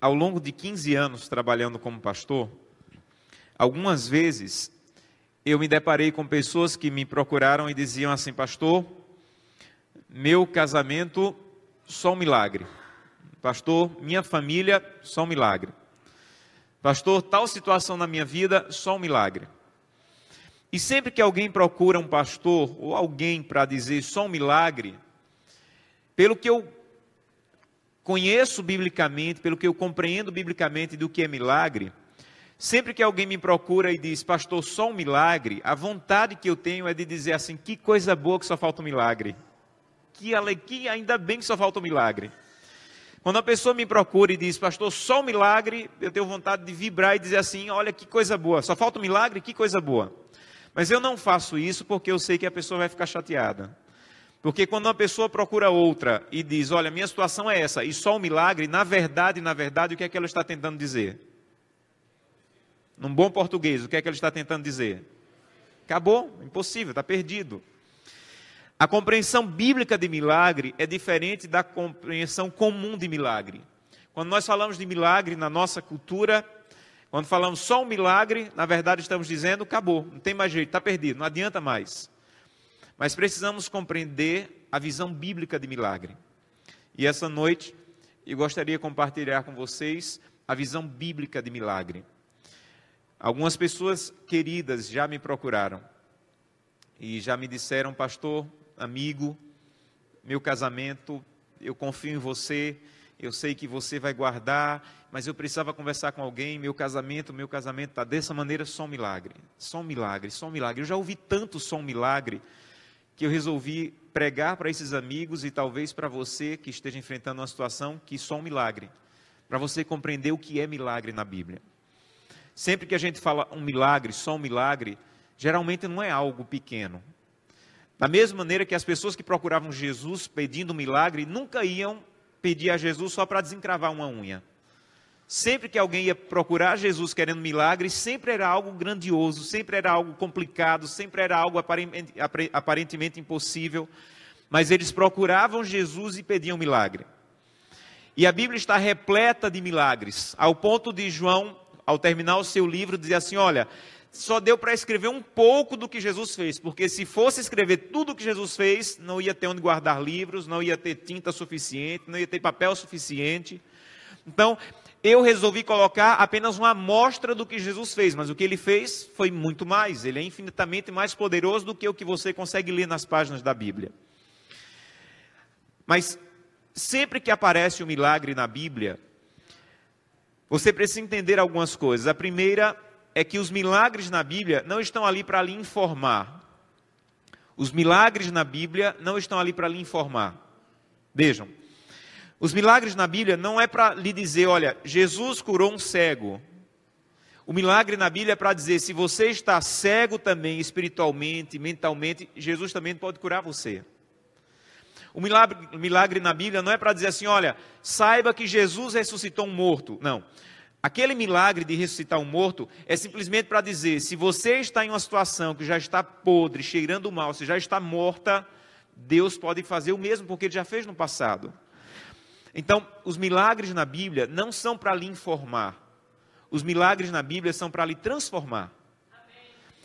ao longo de 15 anos trabalhando como pastor, algumas vezes eu me deparei com pessoas que me procuraram e diziam assim: Pastor, meu casamento só um milagre. Pastor, minha família, só um milagre. Pastor, tal situação na minha vida, só um milagre. E sempre que alguém procura um pastor ou alguém para dizer só um milagre, pelo que eu conheço biblicamente, pelo que eu compreendo biblicamente do que é milagre, sempre que alguém me procura e diz, pastor, só um milagre, a vontade que eu tenho é de dizer assim: que coisa boa que só falta um milagre. Que alegria, ainda bem que só falta um milagre. Quando a pessoa me procura e diz, pastor, só um milagre, eu tenho vontade de vibrar e dizer assim: olha que coisa boa, só falta um milagre, que coisa boa. Mas eu não faço isso porque eu sei que a pessoa vai ficar chateada. Porque quando uma pessoa procura outra e diz, olha, minha situação é essa, e só um milagre, na verdade, na verdade, o que é que ela está tentando dizer? Num bom português, o que é que ela está tentando dizer? Acabou, impossível, está perdido. A compreensão bíblica de milagre é diferente da compreensão comum de milagre. Quando nós falamos de milagre na nossa cultura, quando falamos só um milagre, na verdade estamos dizendo acabou, não tem mais jeito, está perdido, não adianta mais. Mas precisamos compreender a visão bíblica de milagre. E essa noite eu gostaria de compartilhar com vocês a visão bíblica de milagre. Algumas pessoas queridas já me procuraram e já me disseram, pastor, amigo, meu casamento, eu confio em você, eu sei que você vai guardar, mas eu precisava conversar com alguém, meu casamento, meu casamento está dessa maneira, só um milagre, só um milagre, só um milagre. Eu já ouvi tanto só um milagre, que eu resolvi pregar para esses amigos e talvez para você que esteja enfrentando uma situação que só um milagre, para você compreender o que é milagre na Bíblia. Sempre que a gente fala um milagre, só um milagre, geralmente não é algo pequeno, da mesma maneira que as pessoas que procuravam Jesus pedindo um milagre nunca iam pedir a Jesus só para desencravar uma unha. Sempre que alguém ia procurar Jesus querendo milagre, sempre era algo grandioso, sempre era algo complicado, sempre era algo aparentemente impossível. Mas eles procuravam Jesus e pediam milagre. E a Bíblia está repleta de milagres, ao ponto de João, ao terminar o seu livro, dizer assim: olha, só deu para escrever um pouco do que Jesus fez, porque se fosse escrever tudo o que Jesus fez, não ia ter onde guardar livros, não ia ter tinta suficiente, não ia ter papel suficiente. Então, eu resolvi colocar apenas uma amostra do que Jesus fez, mas o que ele fez foi muito mais, ele é infinitamente mais poderoso do que o que você consegue ler nas páginas da Bíblia. Mas sempre que aparece um milagre na Bíblia, você precisa entender algumas coisas. A primeira é que os milagres na Bíblia não estão ali para lhe informar. Os milagres na Bíblia não estão ali para lhe informar. Vejam, os milagres na Bíblia não é para lhe dizer, olha, Jesus curou um cego. O milagre na Bíblia é para dizer, se você está cego também espiritualmente, mentalmente, Jesus também pode curar você. O milagre, milagre na Bíblia não é para dizer assim, olha, saiba que Jesus ressuscitou um morto. Não. Aquele milagre de ressuscitar um morto é simplesmente para dizer: se você está em uma situação que já está podre, cheirando mal, se já está morta, Deus pode fazer o mesmo, porque Ele já fez no passado. Então, os milagres na Bíblia não são para lhe informar, os milagres na Bíblia são para lhe transformar.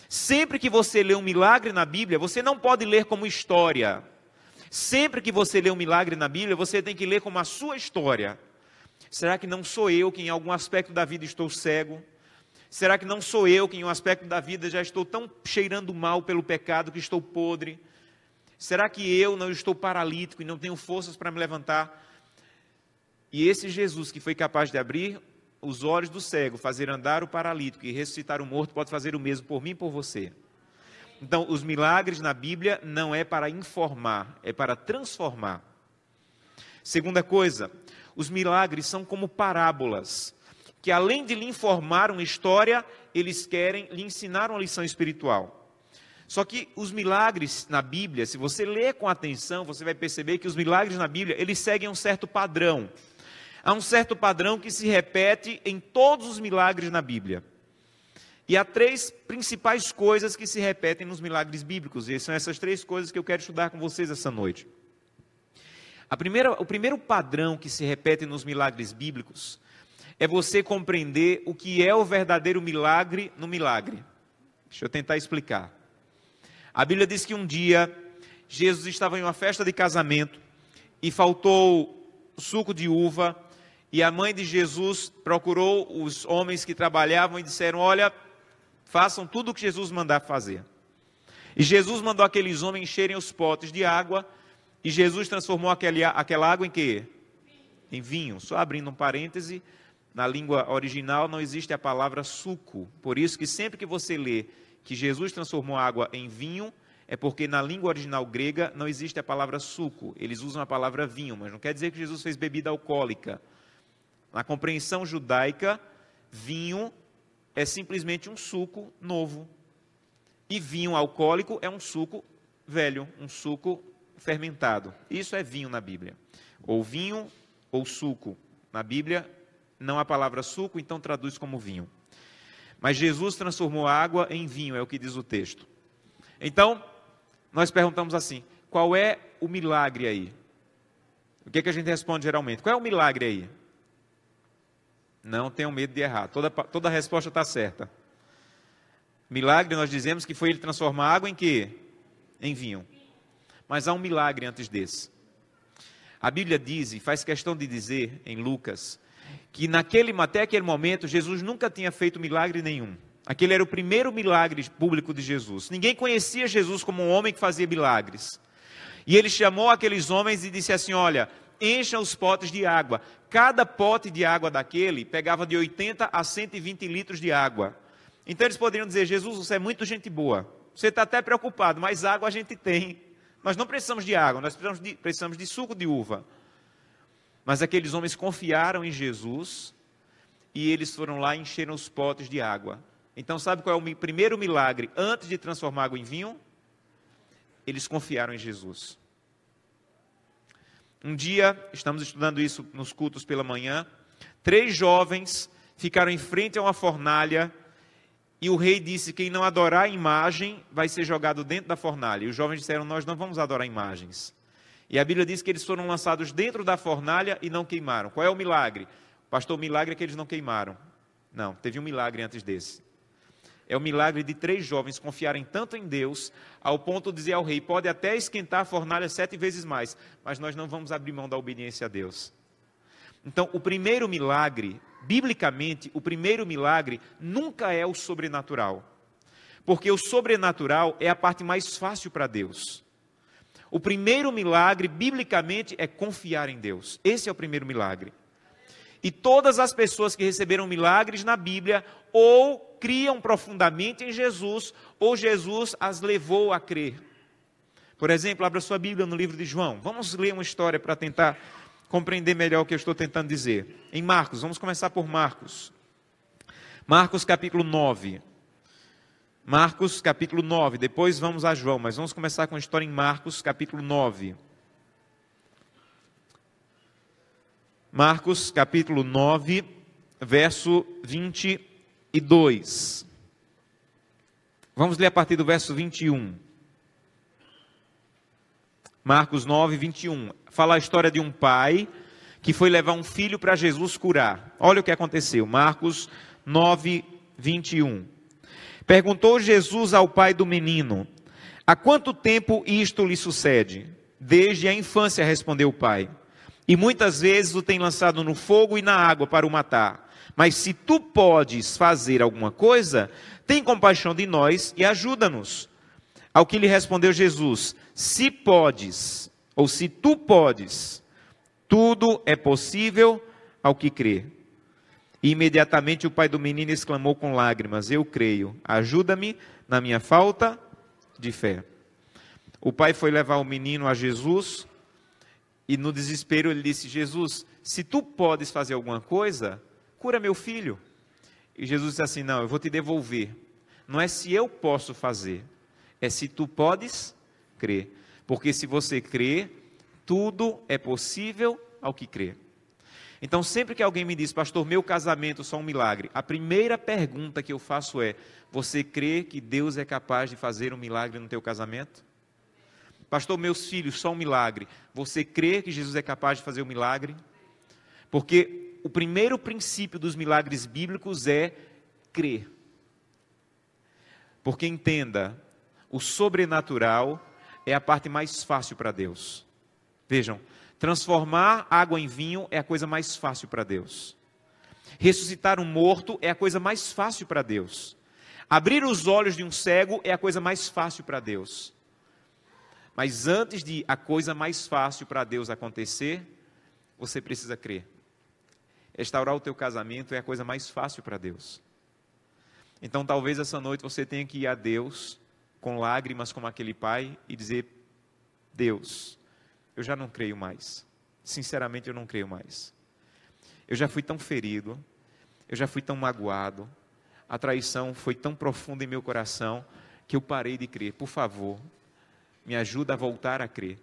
Sempre que você lê um milagre na Bíblia, você não pode ler como história. Sempre que você lê um milagre na Bíblia, você tem que ler como a sua história. Será que não sou eu que em algum aspecto da vida estou cego? Será que não sou eu que em um aspecto da vida já estou tão cheirando mal pelo pecado que estou podre? Será que eu não estou paralítico e não tenho forças para me levantar? E esse Jesus que foi capaz de abrir os olhos do cego, fazer andar o paralítico e ressuscitar o morto, pode fazer o mesmo por mim e por você. Então, os milagres na Bíblia não é para informar, é para transformar. Segunda coisa, os milagres são como parábolas, que além de lhe informar uma história, eles querem lhe ensinar uma lição espiritual. Só que os milagres na Bíblia, se você ler com atenção, você vai perceber que os milagres na Bíblia, eles seguem um certo padrão. Há um certo padrão que se repete em todos os milagres na Bíblia. E há três principais coisas que se repetem nos milagres bíblicos, e são essas três coisas que eu quero estudar com vocês essa noite. A primeira, o primeiro padrão que se repete nos milagres bíblicos é você compreender o que é o verdadeiro milagre no milagre. Deixa eu tentar explicar. A Bíblia diz que um dia Jesus estava em uma festa de casamento e faltou suco de uva, e a mãe de Jesus procurou os homens que trabalhavam e disseram: Olha, façam tudo o que Jesus mandar fazer. E Jesus mandou aqueles homens encherem os potes de água, e Jesus transformou aquele, aquela água em quê? Em vinho. Só abrindo um parêntese, na língua original não existe a palavra suco. Por isso que sempre que você lê que Jesus transformou água em vinho, é porque na língua original grega não existe a palavra suco. Eles usam a palavra vinho, mas não quer dizer que Jesus fez bebida alcoólica. Na compreensão judaica, vinho é simplesmente um suco novo. E vinho alcoólico é um suco velho, um suco fermentado. Isso é vinho na Bíblia. Ou vinho ou suco. Na Bíblia não há palavra suco, então traduz como vinho. Mas Jesus transformou a água em vinho, é o que diz o texto. Então, nós perguntamos assim: qual é o milagre aí? O que, é que a gente responde geralmente? Qual é o milagre aí? Não tenham medo de errar, toda, toda a resposta está certa. Milagre, nós dizemos que foi ele transformar água em quê? Em vinho. Mas há um milagre antes desse. A Bíblia diz, e faz questão de dizer em Lucas, que naquele, até aquele momento, Jesus nunca tinha feito milagre nenhum. Aquele era o primeiro milagre público de Jesus. Ninguém conhecia Jesus como um homem que fazia milagres. E ele chamou aqueles homens e disse assim: Olha, encham os potes de água. Cada pote de água daquele pegava de 80 a 120 litros de água. Então eles poderiam dizer: Jesus, você é muito gente boa. Você está até preocupado, mas água a gente tem. Nós não precisamos de água, nós precisamos de, precisamos de suco de uva. Mas aqueles homens confiaram em Jesus e eles foram lá e encheram os potes de água. Então, sabe qual é o primeiro milagre antes de transformar água em vinho? Eles confiaram em Jesus. Um dia, estamos estudando isso nos cultos pela manhã, três jovens ficaram em frente a uma fornalha e o rei disse: Quem não adorar a imagem vai ser jogado dentro da fornalha. E os jovens disseram: Nós não vamos adorar imagens. E a Bíblia diz que eles foram lançados dentro da fornalha e não queimaram. Qual é o milagre? Pastor, o milagre é que eles não queimaram. Não, teve um milagre antes desse. É o milagre de três jovens confiarem tanto em Deus, ao ponto de dizer ao rei: pode até esquentar a fornalha sete vezes mais, mas nós não vamos abrir mão da obediência a Deus. Então, o primeiro milagre, biblicamente, o primeiro milagre nunca é o sobrenatural. Porque o sobrenatural é a parte mais fácil para Deus. O primeiro milagre, biblicamente, é confiar em Deus. Esse é o primeiro milagre. E todas as pessoas que receberam milagres na Bíblia, ou criam profundamente em Jesus, ou Jesus as levou a crer. Por exemplo, abra sua Bíblia no livro de João. Vamos ler uma história para tentar compreender melhor o que eu estou tentando dizer. Em Marcos, vamos começar por Marcos. Marcos capítulo 9. Marcos capítulo 9, depois vamos a João, mas vamos começar com a história em Marcos capítulo 9. Marcos capítulo 9, verso 22. Vamos ler a partir do verso 21. Marcos 9, 21. Fala a história de um pai que foi levar um filho para Jesus curar. Olha o que aconteceu. Marcos 9, 21. Perguntou Jesus ao pai do menino: Há quanto tempo isto lhe sucede? Desde a infância, respondeu o pai. E muitas vezes o tem lançado no fogo e na água para o matar. Mas se tu podes fazer alguma coisa, tem compaixão de nós e ajuda-nos. Ao que lhe respondeu Jesus: Se podes, ou se tu podes, tudo é possível ao que crê. E imediatamente o pai do menino exclamou com lágrimas: Eu creio, ajuda-me na minha falta de fé. O pai foi levar o menino a Jesus e no desespero ele disse: Jesus, se tu podes fazer alguma coisa, cura meu filho. E Jesus disse assim: Não, eu vou te devolver. Não é se eu posso fazer, é se tu podes crer. Porque se você crê, tudo é possível ao que crê. Então, sempre que alguém me diz, pastor, meu casamento só um milagre, a primeira pergunta que eu faço é: você crê que Deus é capaz de fazer um milagre no teu casamento? Pastor, meus filhos, só um milagre. Você crê que Jesus é capaz de fazer um milagre? Porque o primeiro princípio dos milagres bíblicos é crer. Porque entenda, o sobrenatural é a parte mais fácil para Deus. Vejam, transformar água em vinho é a coisa mais fácil para Deus. Ressuscitar um morto é a coisa mais fácil para Deus. Abrir os olhos de um cego é a coisa mais fácil para Deus. Mas antes de a coisa mais fácil para Deus acontecer, você precisa crer. Restaurar o teu casamento é a coisa mais fácil para Deus. Então talvez essa noite você tenha que ir a Deus com lágrimas como aquele pai e dizer: Deus, eu já não creio mais. Sinceramente, eu não creio mais. Eu já fui tão ferido, eu já fui tão magoado, a traição foi tão profunda em meu coração que eu parei de crer. Por favor, me ajuda a voltar a crer.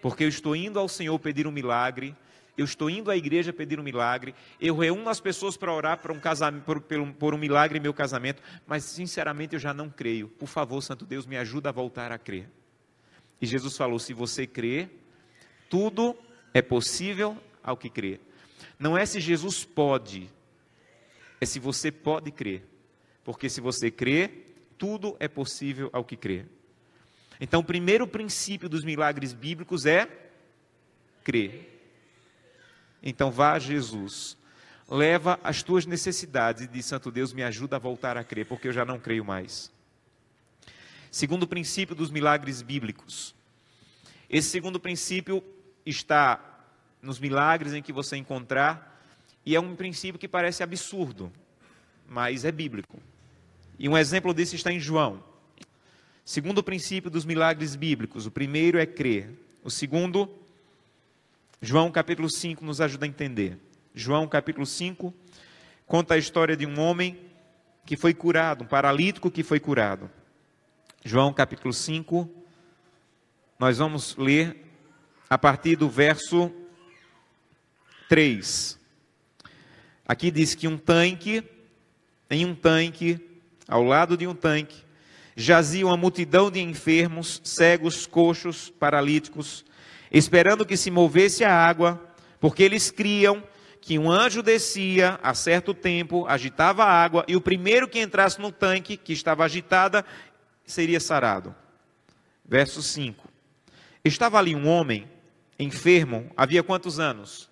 Porque eu estou indo ao Senhor pedir um milagre, eu estou indo à igreja pedir um milagre, eu reúno as pessoas para orar por um, casamento, por, por, um, milagre em meu casamento, mas sinceramente eu já não creio. Por favor, Santo Deus, me ajuda a voltar a crer. E Jesus falou: se você crê, tudo é possível ao que crê. Não é se Jesus pode, é se você pode crer. Porque se você crê, tudo é possível ao que crê. Então, o primeiro princípio dos milagres bíblicos é crer. Então, vá a Jesus, leva as tuas necessidades e diz: Santo Deus, me ajuda a voltar a crer, porque eu já não creio mais. Segundo princípio dos milagres bíblicos. Esse segundo princípio está nos milagres em que você encontrar, e é um princípio que parece absurdo, mas é bíblico. E um exemplo disso está em João. Segundo princípio dos milagres bíblicos, o primeiro é crer. O segundo, João capítulo 5 nos ajuda a entender. João capítulo 5 conta a história de um homem que foi curado, um paralítico que foi curado. João capítulo 5, nós vamos ler a partir do verso 3. Aqui diz que um tanque, em um tanque, ao lado de um tanque, jazia uma multidão de enfermos, cegos, coxos, paralíticos, esperando que se movesse a água, porque eles criam que um anjo descia a certo tempo, agitava a água, e o primeiro que entrasse no tanque, que estava agitada, seria sarado. Verso 5. Estava ali um homem enfermo, havia quantos anos?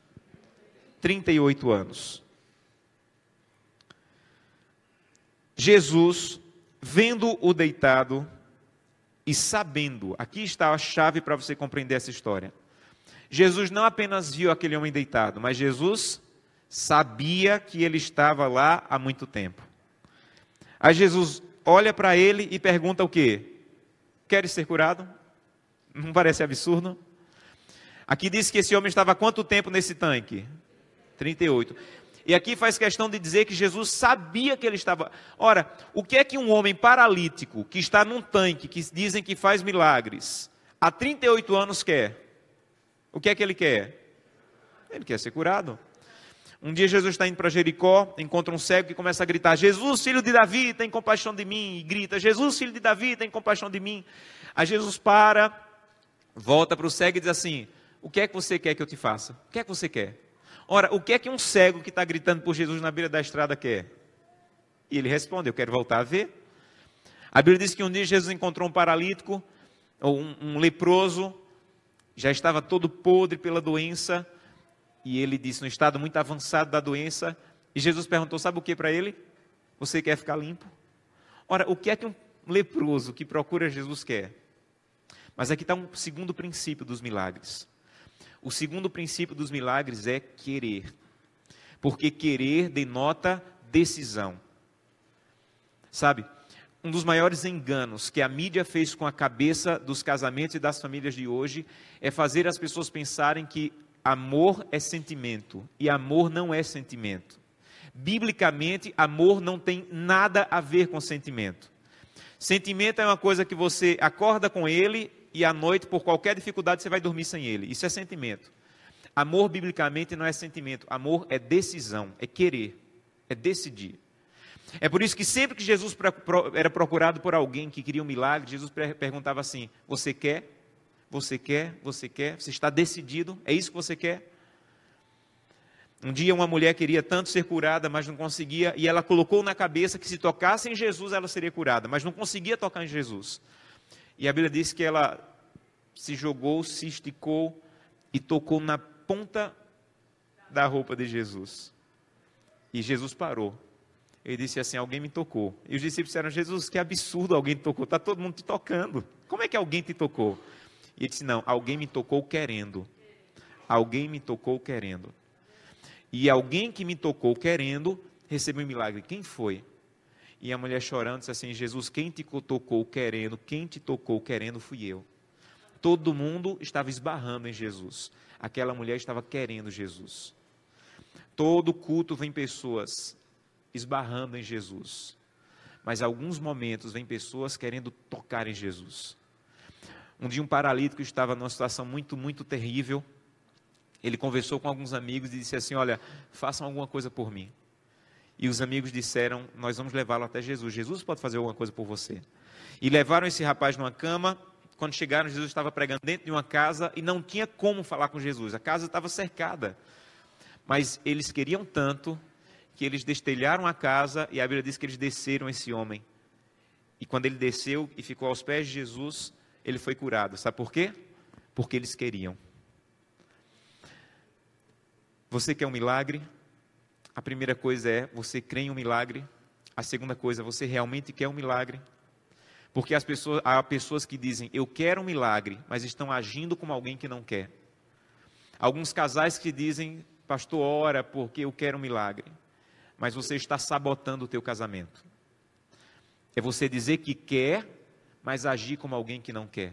38 anos. Jesus vendo-o deitado e sabendo, aqui está a chave para você compreender essa história. Jesus não apenas viu aquele homem deitado, mas Jesus sabia que ele estava lá há muito tempo. Aí Jesus olha para ele e pergunta o quê? Queres ser curado? Não parece absurdo? Aqui diz que esse homem estava há quanto tempo nesse tanque? 38. E aqui faz questão de dizer que Jesus sabia que ele estava. Ora, o que é que um homem paralítico, que está num tanque, que dizem que faz milagres, há 38 anos quer? O que é que ele quer? Ele quer ser curado. Um dia Jesus está indo para Jericó, encontra um cego que começa a gritar: Jesus, filho de Davi, tem compaixão de mim. E grita: Jesus, filho de Davi, tem compaixão de mim. Aí Jesus para, volta para o cego e diz assim: O que é que você quer que eu te faça? O que é que você quer? Ora, o que é que um cego que está gritando por Jesus na beira da estrada quer? E ele responde: Eu quero voltar a ver. A Bíblia diz que um dia Jesus encontrou um paralítico, ou um, um leproso, já estava todo podre pela doença, e ele disse, no estado muito avançado da doença, e Jesus perguntou: Sabe o que para ele? Você quer ficar limpo? Ora, o que é que um leproso que procura Jesus quer? Mas aqui está um segundo princípio dos milagres. O segundo princípio dos milagres é querer. Porque querer denota decisão. Sabe, um dos maiores enganos que a mídia fez com a cabeça dos casamentos e das famílias de hoje é fazer as pessoas pensarem que amor é sentimento e amor não é sentimento. Biblicamente, amor não tem nada a ver com sentimento. Sentimento é uma coisa que você acorda com ele e à noite, por qualquer dificuldade, você vai dormir sem ele. Isso é sentimento. Amor, biblicamente, não é sentimento. Amor é decisão, é querer, é decidir. É por isso que sempre que Jesus era procurado por alguém que queria um milagre, Jesus perguntava assim: Você quer? Você quer? Você quer? Você está decidido? É isso que você quer? Um dia uma mulher queria tanto ser curada, mas não conseguia, e ela colocou na cabeça que se tocasse em Jesus ela seria curada, mas não conseguia tocar em Jesus. E a Bíblia diz que ela se jogou, se esticou e tocou na ponta da roupa de Jesus. E Jesus parou. Ele disse assim: Alguém me tocou. E os discípulos disseram: Jesus, que absurdo, alguém te tocou. Está todo mundo te tocando. Como é que alguém te tocou? E ele disse: Não, alguém me tocou querendo. Alguém me tocou querendo. E alguém que me tocou querendo recebeu um milagre. Quem foi? E a mulher chorando disse assim: Jesus, quem te tocou querendo, quem te tocou querendo fui eu. Todo mundo estava esbarrando em Jesus. Aquela mulher estava querendo Jesus. Todo culto vem pessoas esbarrando em Jesus. Mas alguns momentos vem pessoas querendo tocar em Jesus. Um dia um paralítico estava numa situação muito, muito terrível ele conversou com alguns amigos e disse assim: Olha, façam alguma coisa por mim. E os amigos disseram: Nós vamos levá-lo até Jesus. Jesus pode fazer alguma coisa por você. E levaram esse rapaz numa cama. Quando chegaram, Jesus estava pregando dentro de uma casa e não tinha como falar com Jesus. A casa estava cercada. Mas eles queriam tanto que eles destelharam a casa e a Bíblia diz que eles desceram esse homem. E quando ele desceu e ficou aos pés de Jesus, ele foi curado. Sabe por quê? Porque eles queriam. Você quer um milagre? A primeira coisa é você crê em um milagre. A segunda coisa, você realmente quer um milagre? Porque as pessoas, há pessoas que dizem, eu quero um milagre, mas estão agindo como alguém que não quer. Alguns casais que dizem, pastor, ora porque eu quero um milagre, mas você está sabotando o teu casamento. É você dizer que quer, mas agir como alguém que não quer.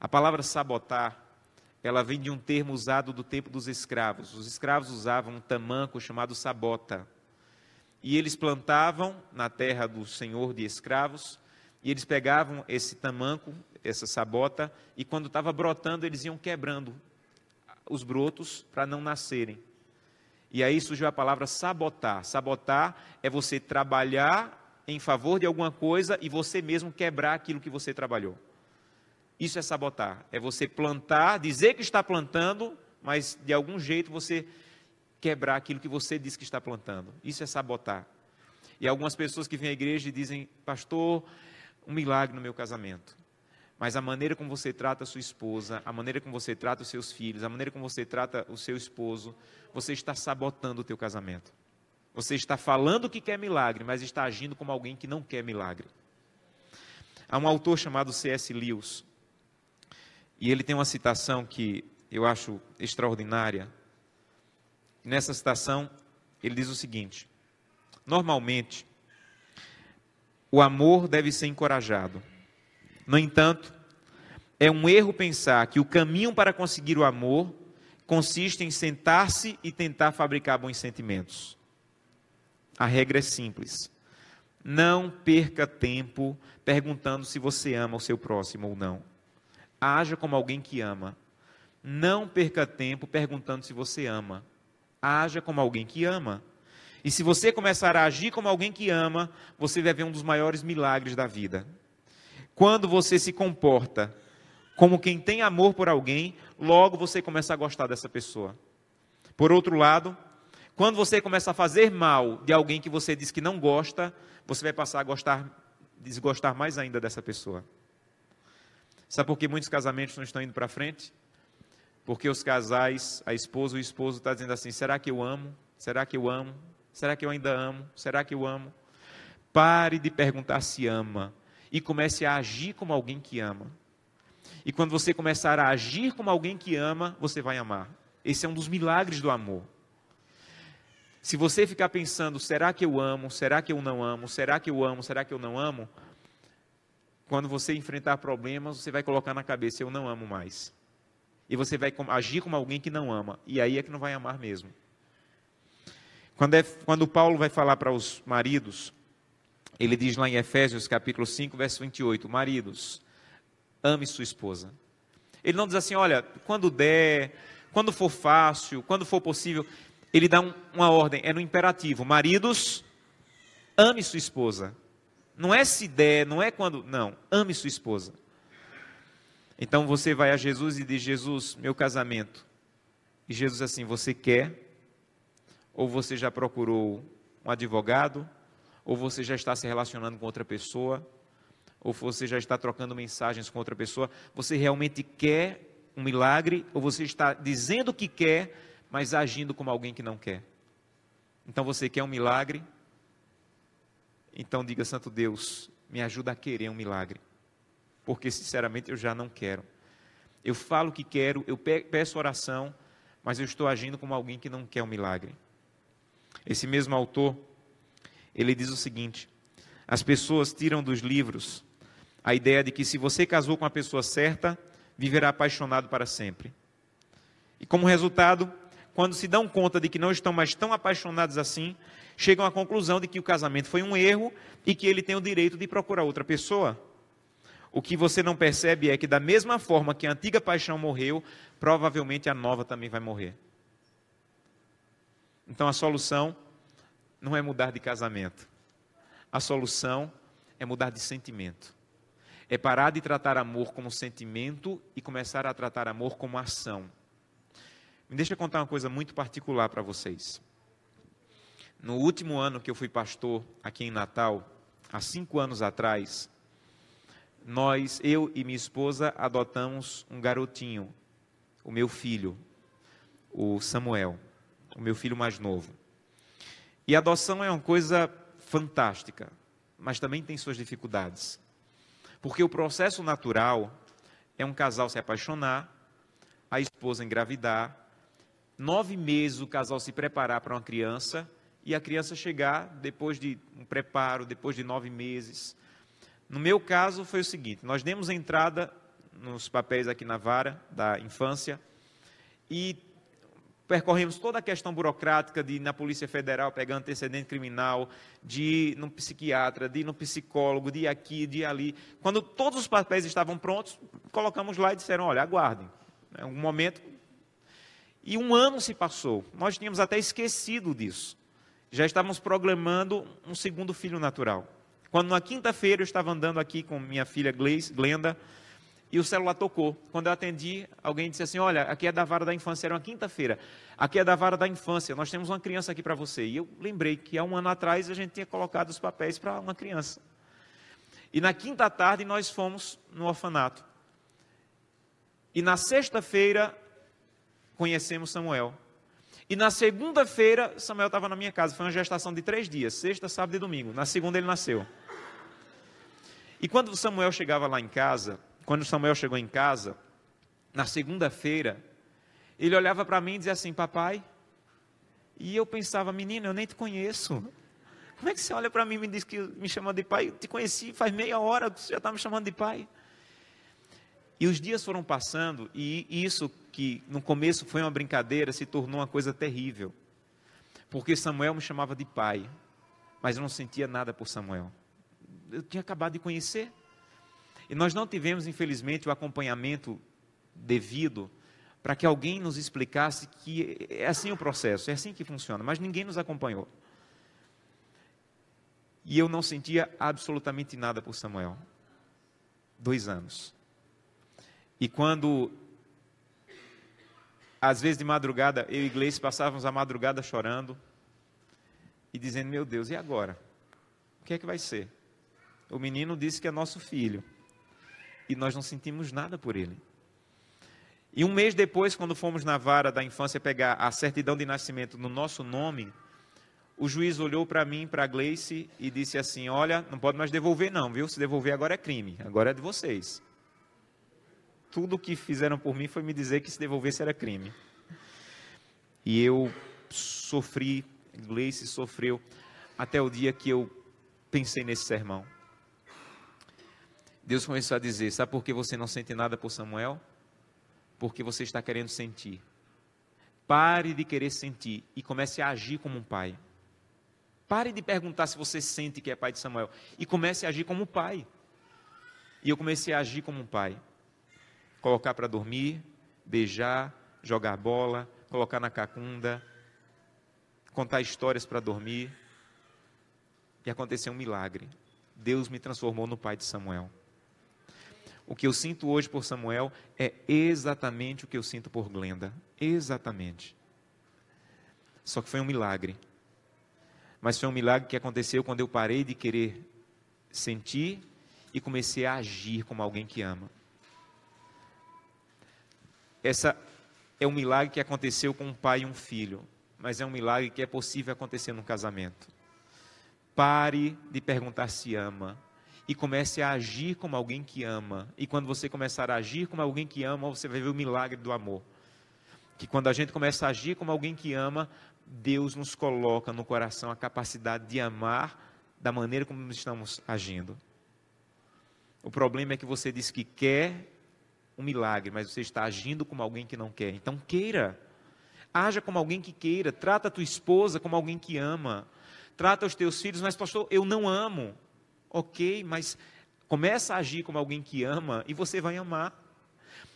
A palavra sabotar ela vem de um termo usado do tempo dos escravos. Os escravos usavam um tamanco chamado sabota. E eles plantavam na terra do senhor de escravos, e eles pegavam esse tamanco, essa sabota, e quando estava brotando, eles iam quebrando os brotos para não nascerem. E aí surgiu a palavra sabotar. Sabotar é você trabalhar em favor de alguma coisa e você mesmo quebrar aquilo que você trabalhou. Isso é sabotar. É você plantar, dizer que está plantando, mas de algum jeito você quebrar aquilo que você disse que está plantando. Isso é sabotar. E algumas pessoas que vêm à igreja e dizem, pastor, um milagre no meu casamento. Mas a maneira como você trata a sua esposa, a maneira como você trata os seus filhos, a maneira como você trata o seu esposo, você está sabotando o teu casamento. Você está falando que quer milagre, mas está agindo como alguém que não quer milagre. Há um autor chamado C.S. Lewis, e ele tem uma citação que eu acho extraordinária. Nessa citação, ele diz o seguinte: Normalmente, o amor deve ser encorajado. No entanto, é um erro pensar que o caminho para conseguir o amor consiste em sentar-se e tentar fabricar bons sentimentos. A regra é simples. Não perca tempo perguntando se você ama o seu próximo ou não. Haja como alguém que ama. Não perca tempo perguntando se você ama. Haja como alguém que ama. E se você começar a agir como alguém que ama, você vai ver um dos maiores milagres da vida. Quando você se comporta como quem tem amor por alguém, logo você começa a gostar dessa pessoa. Por outro lado, quando você começa a fazer mal de alguém que você diz que não gosta, você vai passar a gostar, desgostar mais ainda dessa pessoa. Sabe por que muitos casamentos não estão indo para frente? Porque os casais, a esposa o esposo está dizendo assim: será que eu amo? Será que eu amo? Será que eu ainda amo? Será que eu amo? Pare de perguntar se ama e comece a agir como alguém que ama. E quando você começar a agir como alguém que ama, você vai amar. Esse é um dos milagres do amor. Se você ficar pensando, será que eu amo? Será que eu não amo? Será que eu amo? Será que eu não amo? Quando você enfrentar problemas, você vai colocar na cabeça: eu não amo mais. E você vai agir como alguém que não ama. E aí é que não vai amar mesmo. Quando, é, quando Paulo vai falar para os maridos, ele diz lá em Efésios capítulo 5, verso 28, maridos, ame sua esposa. Ele não diz assim, olha, quando der, quando for fácil, quando for possível. Ele dá um, uma ordem, é no imperativo, maridos, ame sua esposa. Não é se der, não é quando. Não, ame sua esposa. Então você vai a Jesus e diz: Jesus, meu casamento. E Jesus assim: Você quer? Ou você já procurou um advogado? Ou você já está se relacionando com outra pessoa? Ou você já está trocando mensagens com outra pessoa? Você realmente quer um milagre? Ou você está dizendo que quer, mas agindo como alguém que não quer? Então você quer um milagre? Então diga, Santo Deus, me ajuda a querer um milagre. Porque sinceramente eu já não quero. Eu falo que quero, eu peço oração, mas eu estou agindo como alguém que não quer um milagre. Esse mesmo autor, ele diz o seguinte: as pessoas tiram dos livros a ideia de que se você casou com a pessoa certa, viverá apaixonado para sempre. E como resultado, quando se dão conta de que não estão mais tão apaixonados assim, chegam à conclusão de que o casamento foi um erro e que ele tem o direito de procurar outra pessoa. O que você não percebe é que, da mesma forma que a antiga paixão morreu, provavelmente a nova também vai morrer. Então a solução não é mudar de casamento. A solução é mudar de sentimento. É parar de tratar amor como sentimento e começar a tratar amor como ação. Me deixa contar uma coisa muito particular para vocês. No último ano que eu fui pastor aqui em Natal, há cinco anos atrás, nós, eu e minha esposa, adotamos um garotinho, o meu filho, o Samuel, o meu filho mais novo. E adoção é uma coisa fantástica, mas também tem suas dificuldades. Porque o processo natural é um casal se apaixonar, a esposa engravidar, nove meses o casal se preparar para uma criança e a criança chegar depois de um preparo, depois de nove meses, no meu caso foi o seguinte: nós demos entrada nos papéis aqui na vara da infância e percorremos toda a questão burocrática de ir na Polícia Federal pegar antecedente criminal, de ir no psiquiatra, de ir no psicólogo, de ir aqui, de ir ali. Quando todos os papéis estavam prontos, colocamos lá e disseram: olha, aguardem. É um momento. E um ano se passou. Nós tínhamos até esquecido disso. Já estávamos programando um segundo filho natural. Quando na quinta-feira eu estava andando aqui com minha filha Glenda e o celular tocou. Quando eu atendi, alguém disse assim: Olha, aqui é da vara da infância. Era uma quinta-feira. Aqui é da vara da infância. Nós temos uma criança aqui para você. E eu lembrei que há um ano atrás a gente tinha colocado os papéis para uma criança. E na quinta tarde nós fomos no orfanato. E na sexta-feira conhecemos Samuel. E na segunda-feira Samuel estava na minha casa. Foi uma gestação de três dias: sexta, sábado e domingo. Na segunda ele nasceu. E quando Samuel chegava lá em casa, quando Samuel chegou em casa, na segunda-feira, ele olhava para mim e dizia assim: Papai. E eu pensava, menino, eu nem te conheço. Como é que você olha para mim e me diz que me chama de pai? Eu te conheci faz meia hora, você já está me chamando de pai. E os dias foram passando, e isso que no começo foi uma brincadeira se tornou uma coisa terrível. Porque Samuel me chamava de pai, mas eu não sentia nada por Samuel eu tinha acabado de conhecer. E nós não tivemos, infelizmente, o acompanhamento devido para que alguém nos explicasse que é assim o processo, é assim que funciona, mas ninguém nos acompanhou. E eu não sentia absolutamente nada por Samuel. Dois anos. E quando, às vezes de madrugada, eu e Gleice passávamos a madrugada chorando e dizendo: Meu Deus, e agora? O que é que vai ser? O menino disse que é nosso filho. E nós não sentimos nada por ele. E um mês depois, quando fomos na vara da infância pegar a certidão de nascimento no nosso nome, o juiz olhou para mim, para a Gleice, e disse assim: Olha, não pode mais devolver, não, viu? Se devolver agora é crime, agora é de vocês. Tudo o que fizeram por mim foi me dizer que se devolvesse era crime. E eu sofri, Gleice sofreu, até o dia que eu pensei nesse sermão. Deus começou a dizer: Sabe por que você não sente nada por Samuel? Porque você está querendo sentir. Pare de querer sentir e comece a agir como um pai. Pare de perguntar se você sente que é pai de Samuel e comece a agir como um pai. E eu comecei a agir como um pai. Colocar para dormir, beijar, jogar bola, colocar na cacunda, contar histórias para dormir. E aconteceu um milagre. Deus me transformou no pai de Samuel. O que eu sinto hoje por Samuel é exatamente o que eu sinto por Glenda. Exatamente. Só que foi um milagre. Mas foi um milagre que aconteceu quando eu parei de querer sentir e comecei a agir como alguém que ama. Essa é um milagre que aconteceu com um pai e um filho, mas é um milagre que é possível acontecer num casamento. Pare de perguntar se ama e comece a agir como alguém que ama. E quando você começar a agir como alguém que ama, você vai ver o milagre do amor. Que quando a gente começa a agir como alguém que ama, Deus nos coloca no coração a capacidade de amar da maneira como estamos agindo. O problema é que você diz que quer um milagre, mas você está agindo como alguém que não quer. Então queira. Haja como alguém que queira. Trata a tua esposa como alguém que ama. Trata os teus filhos, mas pastor, eu não amo. Ok, mas começa a agir como alguém que ama e você vai amar.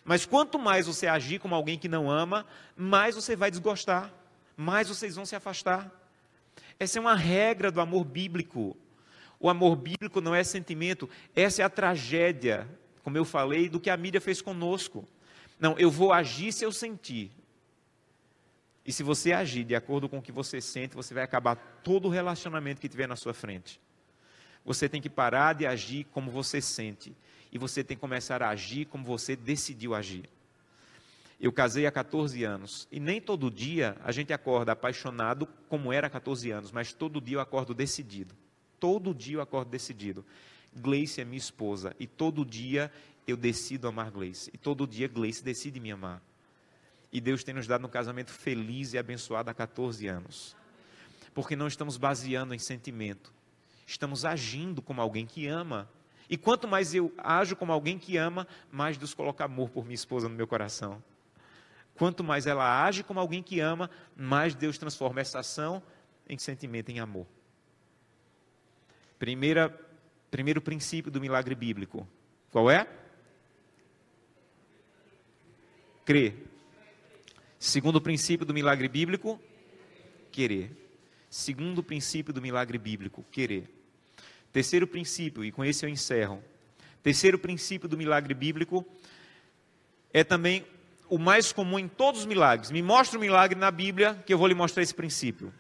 Mas quanto mais você agir como alguém que não ama, mais você vai desgostar, mais vocês vão se afastar. Essa é uma regra do amor bíblico. O amor bíblico não é sentimento, essa é a tragédia como eu falei, do que a mídia fez conosco. Não, eu vou agir se eu sentir. E se você agir de acordo com o que você sente, você vai acabar todo o relacionamento que tiver na sua frente. Você tem que parar de agir como você sente. E você tem que começar a agir como você decidiu agir. Eu casei há 14 anos. E nem todo dia a gente acorda apaixonado como era há 14 anos, mas todo dia eu acordo decidido. Todo dia eu acordo decidido. Gleice é minha esposa e todo dia eu decido amar Gleice. E todo dia Gleice decide me amar. E Deus tem nos dado um casamento feliz e abençoado há 14 anos. Porque não estamos baseando em sentimento. Estamos agindo como alguém que ama. E quanto mais eu ajo como alguém que ama, mais Deus coloca amor por minha esposa no meu coração. Quanto mais ela age como alguém que ama, mais Deus transforma essa ação em sentimento, em amor. Primeira Primeiro princípio do milagre bíblico. Qual é? Crer. Segundo princípio do milagre bíblico, querer. Segundo princípio do milagre bíblico, querer. Terceiro princípio, e com esse eu encerro. Terceiro princípio do milagre bíblico é também o mais comum em todos os milagres. Me mostra um milagre na Bíblia que eu vou lhe mostrar esse princípio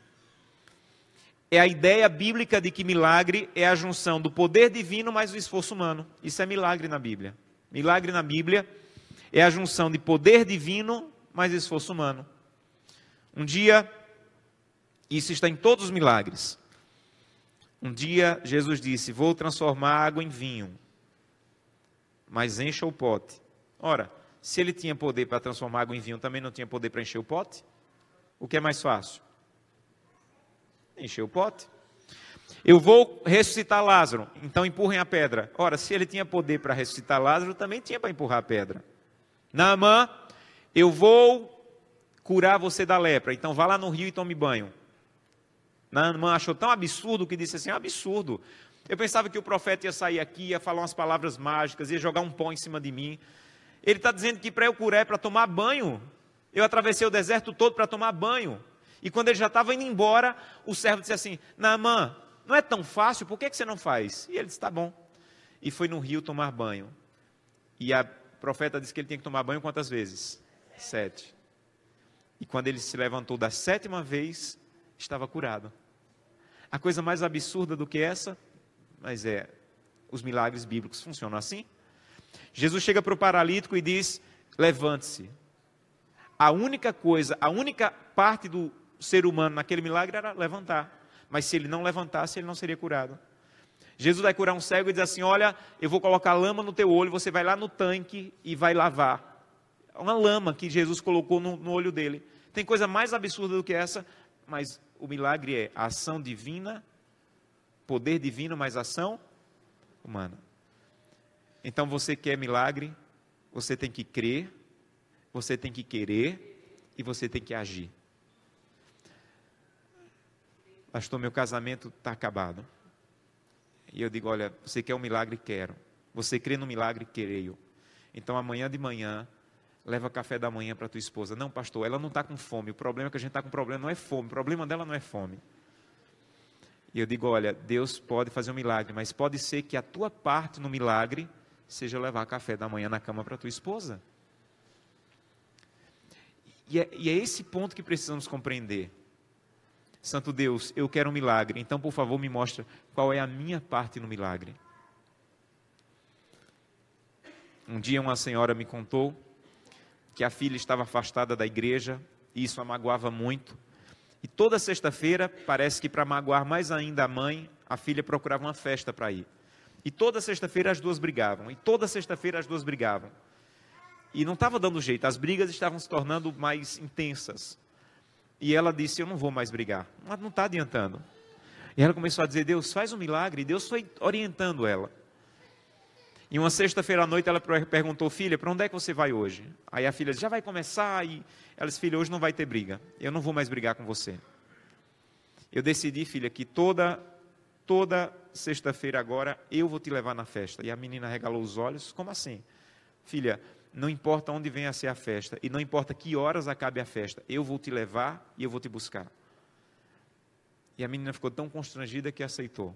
é a ideia bíblica de que milagre é a junção do poder divino mais o esforço humano. Isso é milagre na Bíblia. Milagre na Bíblia é a junção de poder divino mais esforço humano. Um dia, isso está em todos os milagres. Um dia Jesus disse: Vou transformar água em vinho, mas encha o pote. Ora, se ele tinha poder para transformar água em vinho, também não tinha poder para encher o pote? O que é mais fácil? Encheu o pote. Eu vou ressuscitar Lázaro, então empurrem a pedra. Ora, se ele tinha poder para ressuscitar Lázaro, também tinha para empurrar a pedra. Naamã, eu vou curar você da lepra, então vá lá no rio e tome banho. Naamã achou tão absurdo que disse assim: é absurdo. Eu pensava que o profeta ia sair aqui, ia falar umas palavras mágicas, ia jogar um pó em cima de mim. Ele está dizendo que para eu curar é para tomar banho. Eu atravessei o deserto todo para tomar banho. E quando ele já estava indo embora, o servo disse assim: Naamã, não é tão fácil, por que, que você não faz? E ele disse: Tá bom. E foi no rio tomar banho. E a profeta disse que ele tinha que tomar banho quantas vezes? Sete. E quando ele se levantou da sétima vez, estava curado. A coisa mais absurda do que essa, mas é, os milagres bíblicos funcionam assim. Jesus chega para o paralítico e diz: Levante-se. A única coisa, a única parte do ser humano naquele milagre era levantar. Mas se ele não levantasse, ele não seria curado. Jesus vai curar um cego e diz assim: Olha, eu vou colocar lama no teu olho, você vai lá no tanque e vai lavar. Uma lama que Jesus colocou no, no olho dele. Tem coisa mais absurda do que essa, mas o milagre é ação divina, poder divino, mais ação humana. Então você quer milagre, você tem que crer, você tem que querer e você tem que agir. Pastor, meu casamento está acabado. E eu digo: Olha, você quer um milagre? Quero. Você crê no milagre? Creio. Então amanhã de manhã, leva café da manhã para tua esposa. Não, pastor, ela não está com fome. O problema é que a gente está com problema não é fome. O problema dela não é fome. E eu digo: Olha, Deus pode fazer um milagre, mas pode ser que a tua parte no milagre seja levar café da manhã na cama para tua esposa. E é, e é esse ponto que precisamos compreender. Santo Deus, eu quero um milagre, então por favor me mostra qual é a minha parte no milagre. Um dia uma senhora me contou que a filha estava afastada da igreja e isso a magoava muito. E toda sexta-feira, parece que para magoar mais ainda a mãe, a filha procurava uma festa para ir. E toda sexta-feira as duas brigavam. E toda sexta-feira as duas brigavam. E não estava dando jeito, as brigas estavam se tornando mais intensas. E ela disse: Eu não vou mais brigar. Mas não está adiantando. E ela começou a dizer: Deus, faz um milagre. E Deus foi orientando ela. E uma sexta-feira à noite ela perguntou: Filha, para onde é que você vai hoje? Aí a filha disse: Já vai começar. E ela disse: Filha, hoje não vai ter briga. Eu não vou mais brigar com você. Eu decidi, filha, que toda toda sexta-feira agora eu vou te levar na festa. E a menina regalou os olhos: Como assim? Filha, não importa onde venha a ser a festa, e não importa que horas acabe a festa, eu vou te levar e eu vou te buscar. E a menina ficou tão constrangida que aceitou.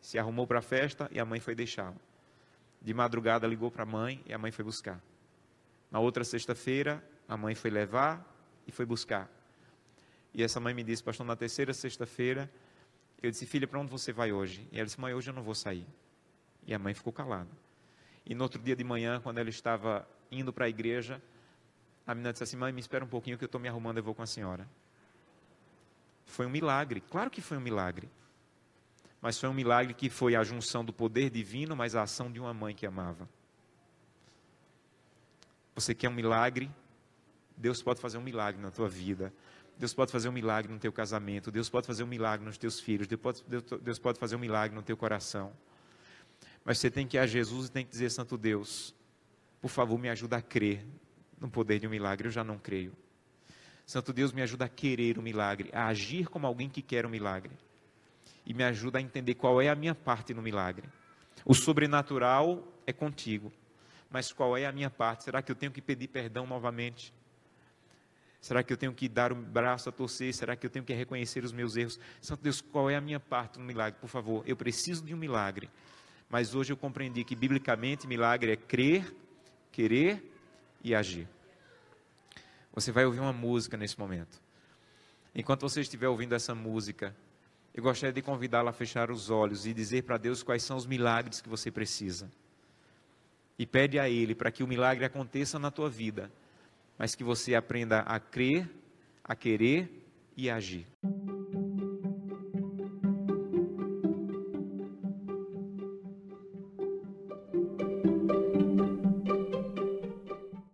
Se arrumou para a festa e a mãe foi deixá-la. De madrugada ligou para a mãe e a mãe foi buscar. Na outra sexta-feira, a mãe foi levar e foi buscar. E essa mãe me disse, pastor, na terceira sexta-feira, eu disse, filha, para onde você vai hoje? E ela disse, mãe, hoje eu não vou sair. E a mãe ficou calada. E no outro dia de manhã, quando ela estava indo para a igreja, a menina disse assim: Mãe, me espera um pouquinho que eu estou me arrumando, eu vou com a senhora. Foi um milagre, claro que foi um milagre. Mas foi um milagre que foi a junção do poder divino, mas a ação de uma mãe que amava. Você quer um milagre? Deus pode fazer um milagre na tua vida. Deus pode fazer um milagre no teu casamento. Deus pode fazer um milagre nos teus filhos. Deus pode, Deus pode fazer um milagre no teu coração. Mas você tem que ir a Jesus e tem que dizer, Santo Deus, por favor, me ajuda a crer no poder de um milagre. Eu já não creio. Santo Deus, me ajuda a querer o um milagre, a agir como alguém que quer o um milagre. E me ajuda a entender qual é a minha parte no milagre. O sobrenatural é contigo. Mas qual é a minha parte? Será que eu tenho que pedir perdão novamente? Será que eu tenho que dar o braço a torcer? Será que eu tenho que reconhecer os meus erros? Santo Deus, qual é a minha parte no milagre? Por favor, eu preciso de um milagre mas hoje eu compreendi que biblicamente milagre é crer, querer e agir. Você vai ouvir uma música nesse momento. Enquanto você estiver ouvindo essa música, eu gostaria de convidá-la a fechar os olhos e dizer para Deus quais são os milagres que você precisa. E pede a Ele para que o milagre aconteça na tua vida, mas que você aprenda a crer, a querer e a agir.